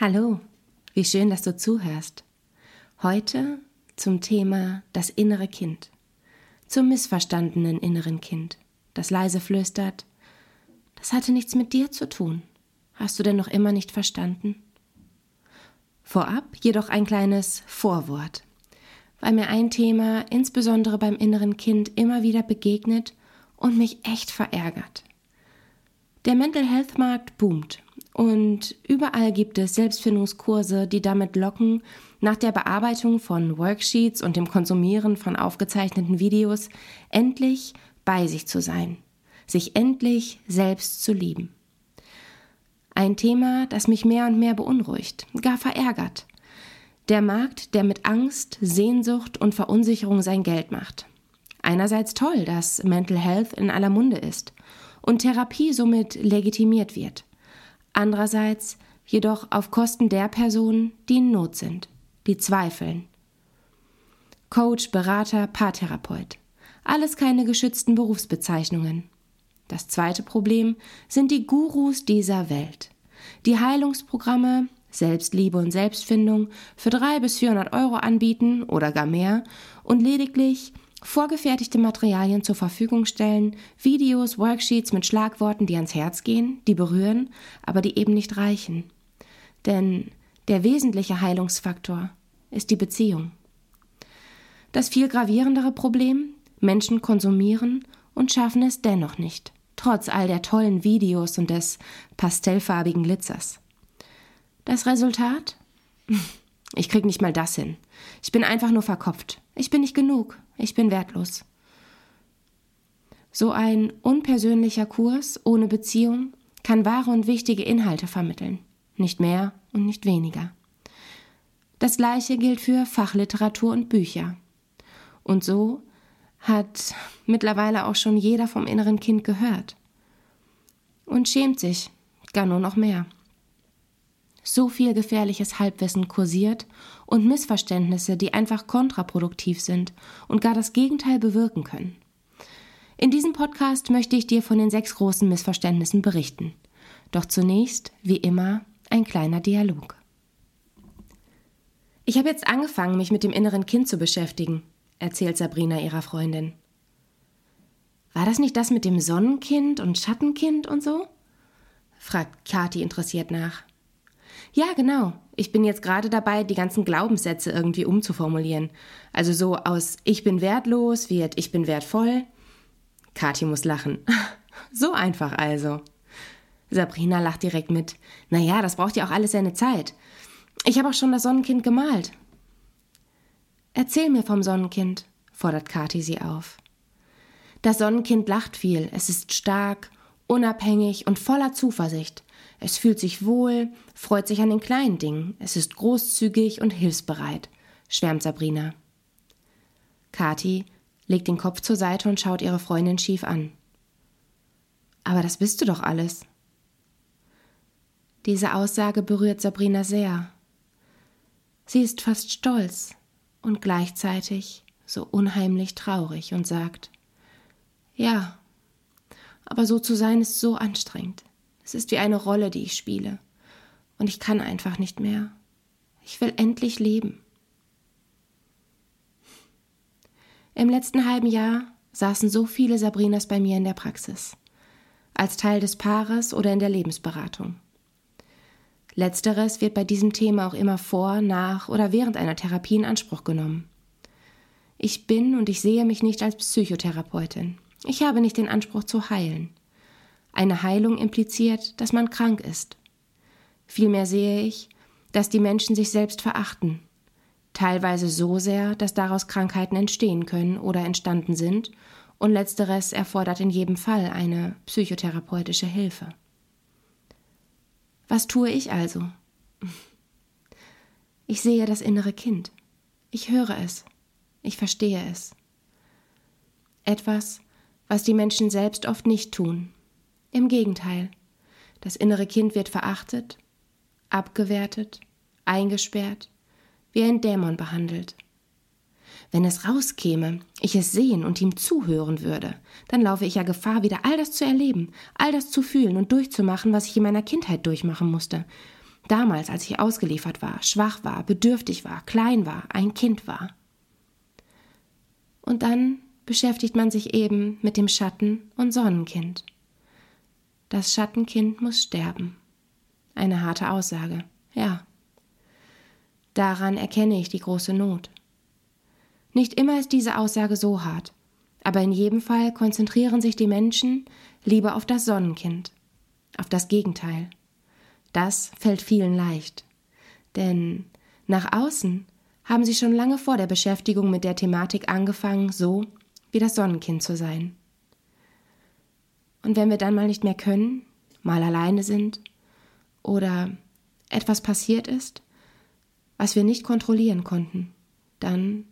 Hallo, wie schön, dass du zuhörst. Heute zum Thema das innere Kind, zum missverstandenen inneren Kind, das leise flüstert, das hatte nichts mit dir zu tun. Hast du denn noch immer nicht verstanden? Vorab jedoch ein kleines Vorwort, weil mir ein Thema insbesondere beim inneren Kind immer wieder begegnet und mich echt verärgert. Der Mental Health Markt boomt und überall gibt es Selbstfindungskurse, die damit locken, nach der Bearbeitung von Worksheets und dem Konsumieren von aufgezeichneten Videos endlich bei sich zu sein, sich endlich selbst zu lieben. Ein Thema, das mich mehr und mehr beunruhigt, gar verärgert. Der Markt, der mit Angst, Sehnsucht und Verunsicherung sein Geld macht. Einerseits toll, dass Mental Health in aller Munde ist und Therapie somit legitimiert wird andererseits jedoch auf Kosten der Personen, die in Not sind, die zweifeln. Coach, Berater, Paartherapeut. Alles keine geschützten Berufsbezeichnungen. Das zweite Problem sind die Gurus dieser Welt. Die Heilungsprogramme, Selbstliebe und Selbstfindung für drei bis 400 Euro anbieten oder gar mehr und lediglich vorgefertigte Materialien zur Verfügung stellen, Videos, Worksheets mit Schlagworten, die ans Herz gehen, die berühren, aber die eben nicht reichen. Denn der wesentliche Heilungsfaktor ist die Beziehung. Das viel gravierendere Problem, Menschen konsumieren und schaffen es dennoch nicht, trotz all der tollen Videos und des pastellfarbigen Glitzers. Das Resultat? Ich krieg nicht mal das hin. Ich bin einfach nur verkopft. Ich bin nicht genug. Ich bin wertlos. So ein unpersönlicher Kurs ohne Beziehung kann wahre und wichtige Inhalte vermitteln. Nicht mehr und nicht weniger. Das gleiche gilt für Fachliteratur und Bücher. Und so hat mittlerweile auch schon jeder vom inneren Kind gehört. Und schämt sich gar nur noch mehr so viel gefährliches Halbwissen kursiert und Missverständnisse, die einfach kontraproduktiv sind und gar das Gegenteil bewirken können. In diesem Podcast möchte ich dir von den sechs großen Missverständnissen berichten. Doch zunächst, wie immer, ein kleiner Dialog. Ich habe jetzt angefangen, mich mit dem inneren Kind zu beschäftigen, erzählt Sabrina ihrer Freundin. War das nicht das mit dem Sonnenkind und Schattenkind und so? fragt Kathi interessiert nach. Ja, genau. Ich bin jetzt gerade dabei, die ganzen Glaubenssätze irgendwie umzuformulieren. Also so aus Ich bin wertlos wird Ich bin wertvoll. Kathi muss lachen. so einfach also. Sabrina lacht direkt mit. Naja, das braucht ja auch alles seine Zeit. Ich habe auch schon das Sonnenkind gemalt. Erzähl mir vom Sonnenkind, fordert Kathi sie auf. Das Sonnenkind lacht viel, es ist stark, unabhängig und voller Zuversicht. Es fühlt sich wohl, freut sich an den kleinen Dingen, es ist großzügig und hilfsbereit, schwärmt Sabrina. Kathi legt den Kopf zur Seite und schaut ihre Freundin schief an. Aber das bist du doch alles. Diese Aussage berührt Sabrina sehr. Sie ist fast stolz und gleichzeitig so unheimlich traurig und sagt, ja, aber so zu sein ist so anstrengend. Es ist wie eine Rolle, die ich spiele. Und ich kann einfach nicht mehr. Ich will endlich leben. Im letzten halben Jahr saßen so viele Sabrinas bei mir in der Praxis, als Teil des Paares oder in der Lebensberatung. Letzteres wird bei diesem Thema auch immer vor, nach oder während einer Therapie in Anspruch genommen. Ich bin und ich sehe mich nicht als Psychotherapeutin. Ich habe nicht den Anspruch zu heilen. Eine Heilung impliziert, dass man krank ist. Vielmehr sehe ich, dass die Menschen sich selbst verachten, teilweise so sehr, dass daraus Krankheiten entstehen können oder entstanden sind, und letzteres erfordert in jedem Fall eine psychotherapeutische Hilfe. Was tue ich also? Ich sehe das innere Kind. Ich höre es. Ich verstehe es. Etwas, was die Menschen selbst oft nicht tun. Im Gegenteil, das innere Kind wird verachtet, abgewertet, eingesperrt, wie ein Dämon behandelt. Wenn es rauskäme, ich es sehen und ihm zuhören würde, dann laufe ich ja Gefahr, wieder all das zu erleben, all das zu fühlen und durchzumachen, was ich in meiner Kindheit durchmachen musste. damals, als ich ausgeliefert war, schwach war, bedürftig war, klein war, ein Kind war. Und dann beschäftigt man sich eben mit dem Schatten- und Sonnenkind. Das Schattenkind muss sterben. Eine harte Aussage, ja. Daran erkenne ich die große Not. Nicht immer ist diese Aussage so hart, aber in jedem Fall konzentrieren sich die Menschen lieber auf das Sonnenkind, auf das Gegenteil. Das fällt vielen leicht, denn nach außen haben sie schon lange vor der Beschäftigung mit der Thematik angefangen, so wie das Sonnenkind zu sein. Und wenn wir dann mal nicht mehr können, mal alleine sind oder etwas passiert ist, was wir nicht kontrollieren konnten, dann,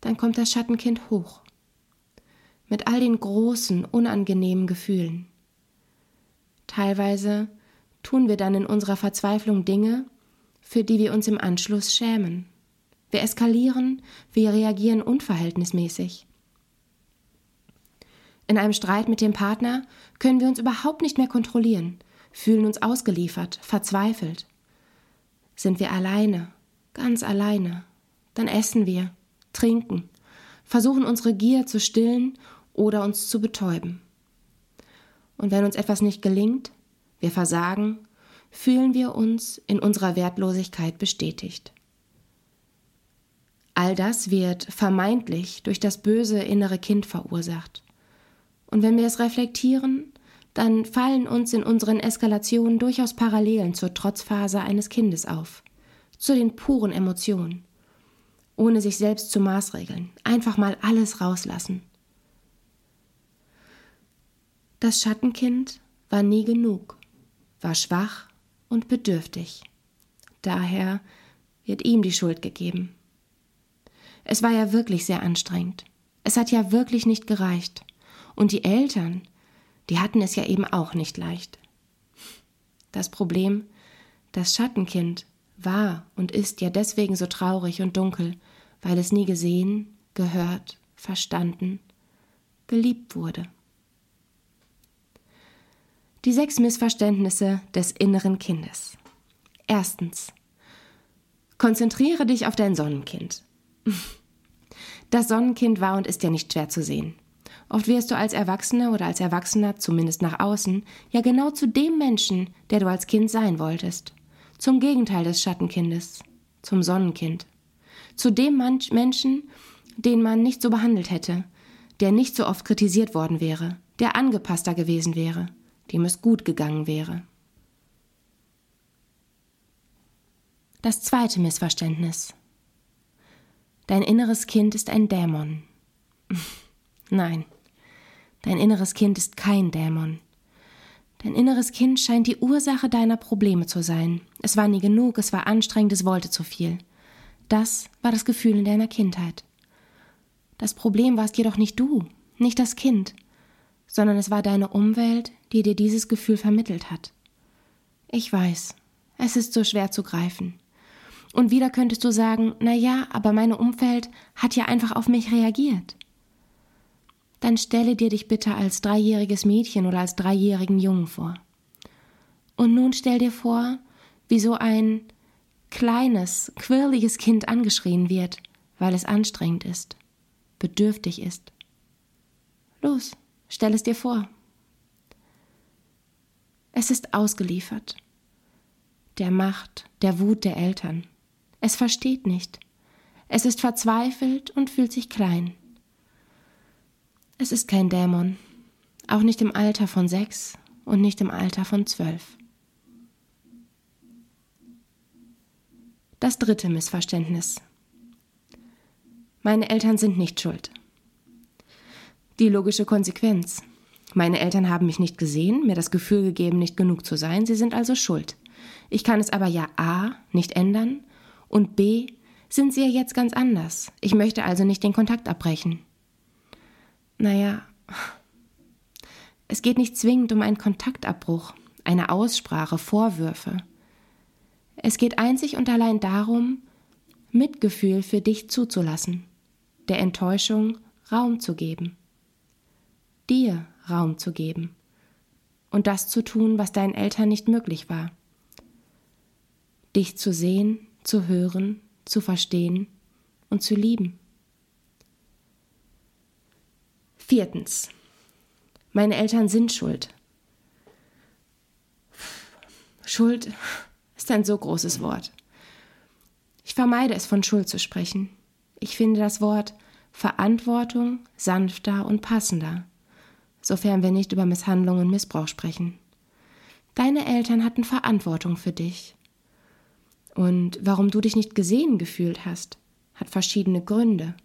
dann kommt das Schattenkind hoch. Mit all den großen, unangenehmen Gefühlen. Teilweise tun wir dann in unserer Verzweiflung Dinge, für die wir uns im Anschluss schämen. Wir eskalieren, wir reagieren unverhältnismäßig. In einem Streit mit dem Partner können wir uns überhaupt nicht mehr kontrollieren, fühlen uns ausgeliefert, verzweifelt. Sind wir alleine, ganz alleine, dann essen wir, trinken, versuchen unsere Gier zu stillen oder uns zu betäuben. Und wenn uns etwas nicht gelingt, wir versagen, fühlen wir uns in unserer Wertlosigkeit bestätigt. All das wird vermeintlich durch das böse innere Kind verursacht. Und wenn wir es reflektieren, dann fallen uns in unseren Eskalationen durchaus Parallelen zur Trotzphase eines Kindes auf, zu den puren Emotionen, ohne sich selbst zu maßregeln, einfach mal alles rauslassen. Das Schattenkind war nie genug, war schwach und bedürftig. Daher wird ihm die Schuld gegeben. Es war ja wirklich sehr anstrengend. Es hat ja wirklich nicht gereicht. Und die Eltern, die hatten es ja eben auch nicht leicht. Das Problem, das Schattenkind war und ist ja deswegen so traurig und dunkel, weil es nie gesehen, gehört, verstanden, geliebt wurde. Die sechs Missverständnisse des inneren Kindes. Erstens. Konzentriere dich auf dein Sonnenkind. Das Sonnenkind war und ist ja nicht schwer zu sehen. Oft wirst du als Erwachsener oder als Erwachsener, zumindest nach außen, ja genau zu dem Menschen, der du als Kind sein wolltest. Zum Gegenteil des Schattenkindes, zum Sonnenkind. Zu dem Menschen, den man nicht so behandelt hätte, der nicht so oft kritisiert worden wäre, der angepasster gewesen wäre, dem es gut gegangen wäre. Das zweite Missverständnis. Dein inneres Kind ist ein Dämon. Nein, dein inneres Kind ist kein Dämon. Dein inneres Kind scheint die Ursache deiner Probleme zu sein. Es war nie genug, es war anstrengend, es wollte zu viel. Das war das Gefühl in deiner Kindheit. Das Problem warst jedoch nicht du, nicht das Kind, sondern es war deine Umwelt, die dir dieses Gefühl vermittelt hat. Ich weiß, es ist so schwer zu greifen. Und wieder könntest du sagen, na ja, aber meine Umwelt hat ja einfach auf mich reagiert dann stelle dir dich bitte als dreijähriges Mädchen oder als dreijährigen Jungen vor. Und nun stell dir vor, wie so ein kleines, quirliges Kind angeschrien wird, weil es anstrengend ist, bedürftig ist. Los, stell es dir vor. Es ist ausgeliefert. Der Macht, der Wut der Eltern. Es versteht nicht. Es ist verzweifelt und fühlt sich klein. Es ist kein Dämon, auch nicht im Alter von sechs und nicht im Alter von zwölf. Das dritte Missverständnis. Meine Eltern sind nicht schuld. Die logische Konsequenz. Meine Eltern haben mich nicht gesehen, mir das Gefühl gegeben, nicht genug zu sein, sie sind also schuld. Ich kann es aber ja A nicht ändern und B sind sie ja jetzt ganz anders. Ich möchte also nicht den Kontakt abbrechen. Naja, es geht nicht zwingend um einen Kontaktabbruch, eine Aussprache, Vorwürfe. Es geht einzig und allein darum, Mitgefühl für dich zuzulassen, der Enttäuschung Raum zu geben, dir Raum zu geben und das zu tun, was deinen Eltern nicht möglich war. dich zu sehen, zu hören, zu verstehen und zu lieben. Viertens. Meine Eltern sind schuld. Schuld ist ein so großes Wort. Ich vermeide es, von Schuld zu sprechen. Ich finde das Wort Verantwortung sanfter und passender, sofern wir nicht über Misshandlung und Missbrauch sprechen. Deine Eltern hatten Verantwortung für dich. Und warum du dich nicht gesehen gefühlt hast, hat verschiedene Gründe.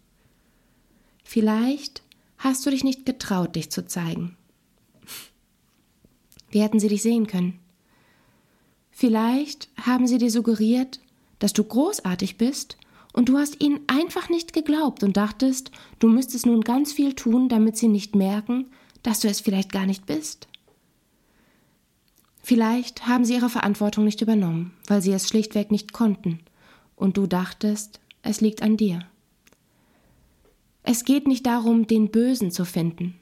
Vielleicht hast du dich nicht getraut, dich zu zeigen. Wie hätten sie dich sehen können? Vielleicht haben sie dir suggeriert, dass du großartig bist und du hast ihnen einfach nicht geglaubt und dachtest, du müsstest nun ganz viel tun, damit sie nicht merken, dass du es vielleicht gar nicht bist. Vielleicht haben sie ihre Verantwortung nicht übernommen, weil sie es schlichtweg nicht konnten, und du dachtest, es liegt an dir. Es geht nicht darum, den Bösen zu finden,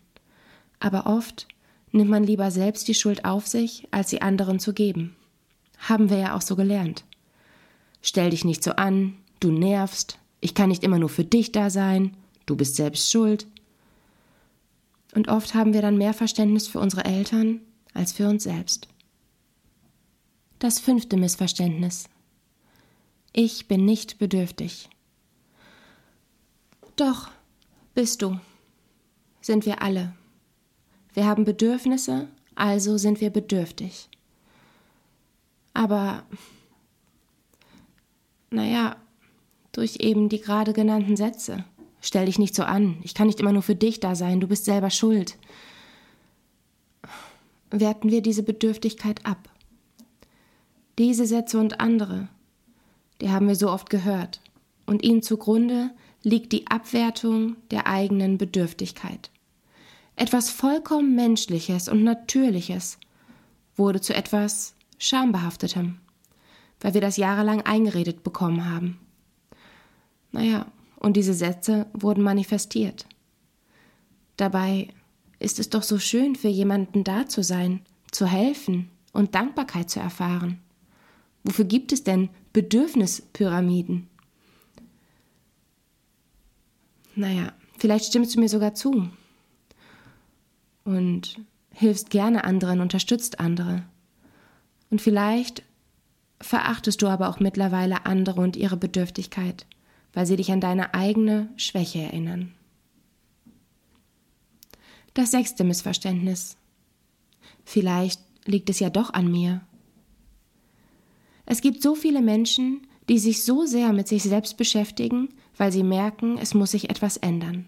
aber oft nimmt man lieber selbst die Schuld auf sich, als sie anderen zu geben. Haben wir ja auch so gelernt. Stell dich nicht so an, du nervst, ich kann nicht immer nur für dich da sein, du bist selbst schuld. Und oft haben wir dann mehr Verständnis für unsere Eltern als für uns selbst. Das fünfte Missverständnis. Ich bin nicht bedürftig. Doch, bist du. Sind wir alle. Wir haben Bedürfnisse, also sind wir bedürftig. Aber, naja, durch eben die gerade genannten Sätze. Stell dich nicht so an, ich kann nicht immer nur für dich da sein, du bist selber schuld. Werten wir diese Bedürftigkeit ab. Diese Sätze und andere, die haben wir so oft gehört, und ihnen zugrunde liegt die Abwertung der eigenen Bedürftigkeit. Etwas vollkommen Menschliches und Natürliches wurde zu etwas Schambehaftetem, weil wir das jahrelang eingeredet bekommen haben. Naja, und diese Sätze wurden manifestiert. Dabei ist es doch so schön, für jemanden da zu sein, zu helfen und Dankbarkeit zu erfahren. Wofür gibt es denn Bedürfnispyramiden? Naja, vielleicht stimmst du mir sogar zu und hilfst gerne anderen, unterstützt andere. Und vielleicht verachtest du aber auch mittlerweile andere und ihre Bedürftigkeit, weil sie dich an deine eigene Schwäche erinnern. Das sechste Missverständnis. Vielleicht liegt es ja doch an mir. Es gibt so viele Menschen, die sich so sehr mit sich selbst beschäftigen, weil sie merken, es muss sich etwas ändern.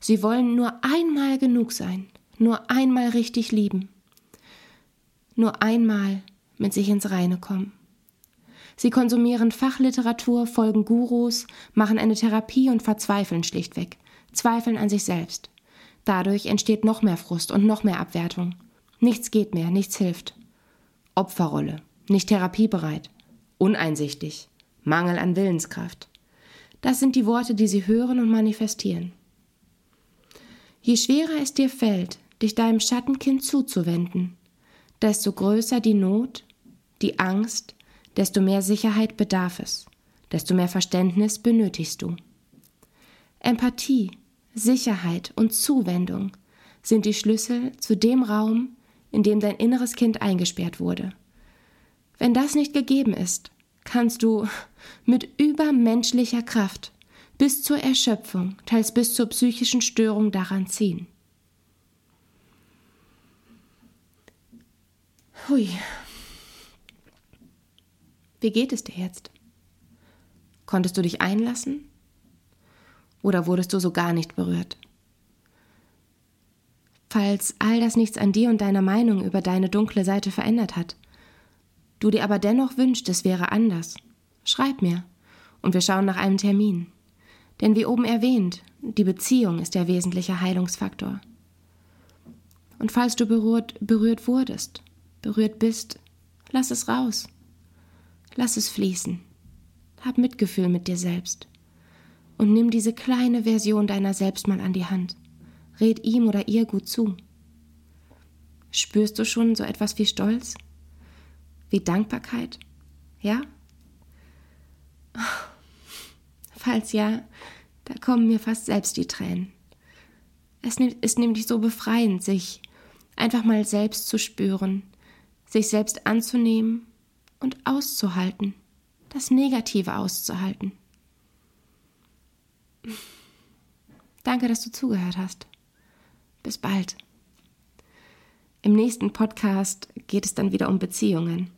Sie wollen nur einmal genug sein, nur einmal richtig lieben, nur einmal mit sich ins Reine kommen. Sie konsumieren Fachliteratur, folgen Gurus, machen eine Therapie und verzweifeln schlichtweg, zweifeln an sich selbst. Dadurch entsteht noch mehr Frust und noch mehr Abwertung. Nichts geht mehr, nichts hilft. Opferrolle nicht therapiebereit, uneinsichtig, Mangel an Willenskraft. Das sind die Worte, die sie hören und manifestieren. Je schwerer es dir fällt, dich deinem Schattenkind zuzuwenden, desto größer die Not, die Angst, desto mehr Sicherheit bedarf es, desto mehr Verständnis benötigst du. Empathie, Sicherheit und Zuwendung sind die Schlüssel zu dem Raum, in dem dein inneres Kind eingesperrt wurde. Wenn das nicht gegeben ist, kannst du mit übermenschlicher Kraft bis zur Erschöpfung, teils bis zur psychischen Störung daran ziehen. Hui. Wie geht es dir jetzt? Konntest du dich einlassen? Oder wurdest du so gar nicht berührt? Falls all das nichts an dir und deiner Meinung über deine dunkle Seite verändert hat, du dir aber dennoch wünschst, es wäre anders, schreib mir und wir schauen nach einem Termin. Denn wie oben erwähnt, die Beziehung ist der wesentliche Heilungsfaktor. Und falls du berührt, berührt wurdest, berührt bist, lass es raus. Lass es fließen. Hab Mitgefühl mit dir selbst. Und nimm diese kleine Version deiner selbst mal an die Hand. Red ihm oder ihr gut zu. Spürst du schon so etwas wie Stolz? Wie Dankbarkeit. Ja, Falls ja, da kommen mir fast selbst die Tränen. Es ist nämlich so befreiend, sich einfach mal selbst zu spüren, sich selbst anzunehmen und auszuhalten, das Negative auszuhalten. Danke, dass du zugehört hast. Bis bald. Im nächsten Podcast geht es dann wieder um Beziehungen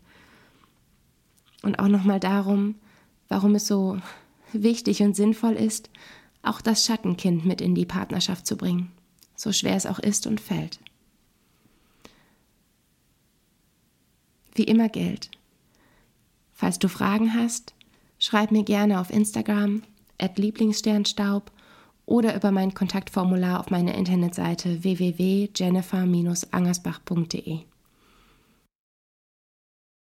und auch nochmal darum, warum es so wichtig und sinnvoll ist, auch das Schattenkind mit in die Partnerschaft zu bringen, so schwer es auch ist und fällt. Wie immer gilt, falls du Fragen hast, schreib mir gerne auf Instagram Lieblingssternstaub oder über mein Kontaktformular auf meiner Internetseite www.jennifer-angersbach.de.